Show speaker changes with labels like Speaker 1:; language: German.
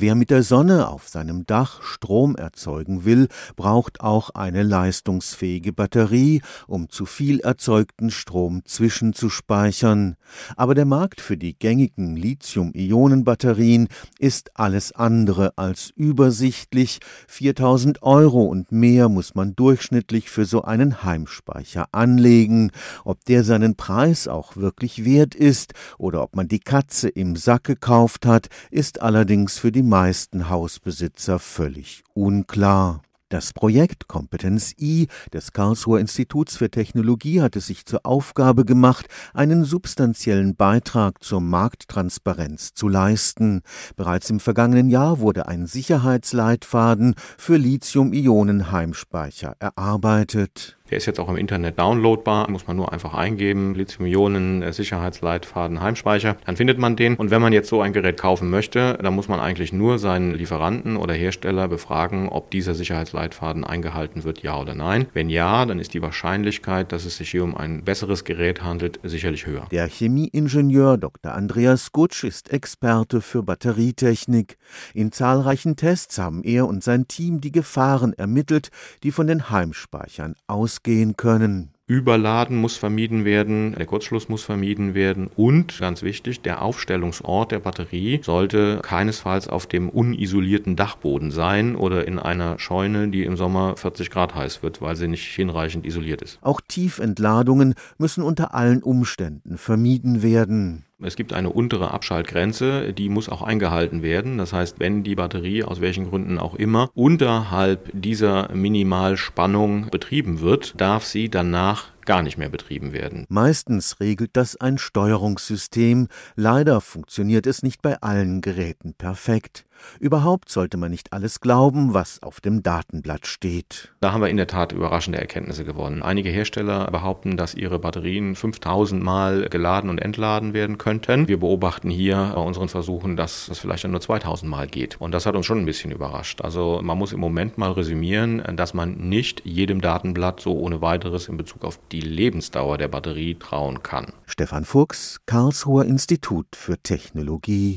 Speaker 1: Wer mit der Sonne auf seinem Dach Strom erzeugen will, braucht auch eine leistungsfähige Batterie, um zu viel erzeugten Strom zwischenzuspeichern. Aber der Markt für die gängigen Lithium-Ionen-Batterien ist alles andere als übersichtlich. 4000 Euro und mehr muss man durchschnittlich für so einen Heimspeicher anlegen. Ob der seinen Preis auch wirklich wert ist oder ob man die Katze im Sack gekauft hat, ist allerdings für die meisten Hausbesitzer völlig unklar. Das Projekt Kompetenz I des Karlsruher Instituts für Technologie hat es sich zur Aufgabe gemacht, einen substanziellen Beitrag zur Markttransparenz zu leisten. Bereits im vergangenen Jahr wurde ein Sicherheitsleitfaden für Lithium-Ionen-Heimspeicher erarbeitet.
Speaker 2: Der ist jetzt auch im Internet downloadbar, muss man nur einfach eingeben, Lithium-Ionen, äh, Sicherheitsleitfaden, Heimspeicher, dann findet man den. Und wenn man jetzt so ein Gerät kaufen möchte, dann muss man eigentlich nur seinen Lieferanten oder Hersteller befragen, ob dieser Sicherheitsleitfaden eingehalten wird, ja oder nein. Wenn ja, dann ist die Wahrscheinlichkeit, dass es sich hier um ein besseres Gerät handelt, sicherlich höher.
Speaker 1: Der Chemieingenieur Dr. Andreas Gutsch ist Experte für Batterietechnik. In zahlreichen Tests haben er und sein Team die Gefahren ermittelt, die von den Heimspeichern ausgehen ausgehen können.
Speaker 2: Überladen muss vermieden werden, der Kurzschluss muss vermieden werden und ganz wichtig, der Aufstellungsort der Batterie sollte keinesfalls auf dem unisolierten Dachboden sein oder in einer Scheune, die im Sommer 40 Grad heiß wird, weil sie nicht hinreichend isoliert ist.
Speaker 1: Auch Tiefentladungen müssen unter allen Umständen vermieden werden.
Speaker 2: Es gibt eine untere Abschaltgrenze, die muss auch eingehalten werden. Das heißt, wenn die Batterie aus welchen Gründen auch immer unterhalb dieser Minimalspannung betrieben wird, darf sie danach gar nicht mehr betrieben werden.
Speaker 1: Meistens regelt das ein Steuerungssystem. Leider funktioniert es nicht bei allen Geräten perfekt. Überhaupt sollte man nicht alles glauben, was auf dem Datenblatt steht.
Speaker 2: Da haben wir in der Tat überraschende Erkenntnisse gewonnen. Einige Hersteller behaupten, dass ihre Batterien 5000 Mal geladen und entladen werden könnten. Wir beobachten hier bei unseren Versuchen, dass das vielleicht nur 2000 Mal geht. Und das hat uns schon ein bisschen überrascht. Also man muss im Moment mal resümieren, dass man nicht jedem Datenblatt so ohne weiteres in Bezug auf die Lebensdauer der Batterie trauen kann.
Speaker 1: Stefan Fuchs, Karlsruher Institut für Technologie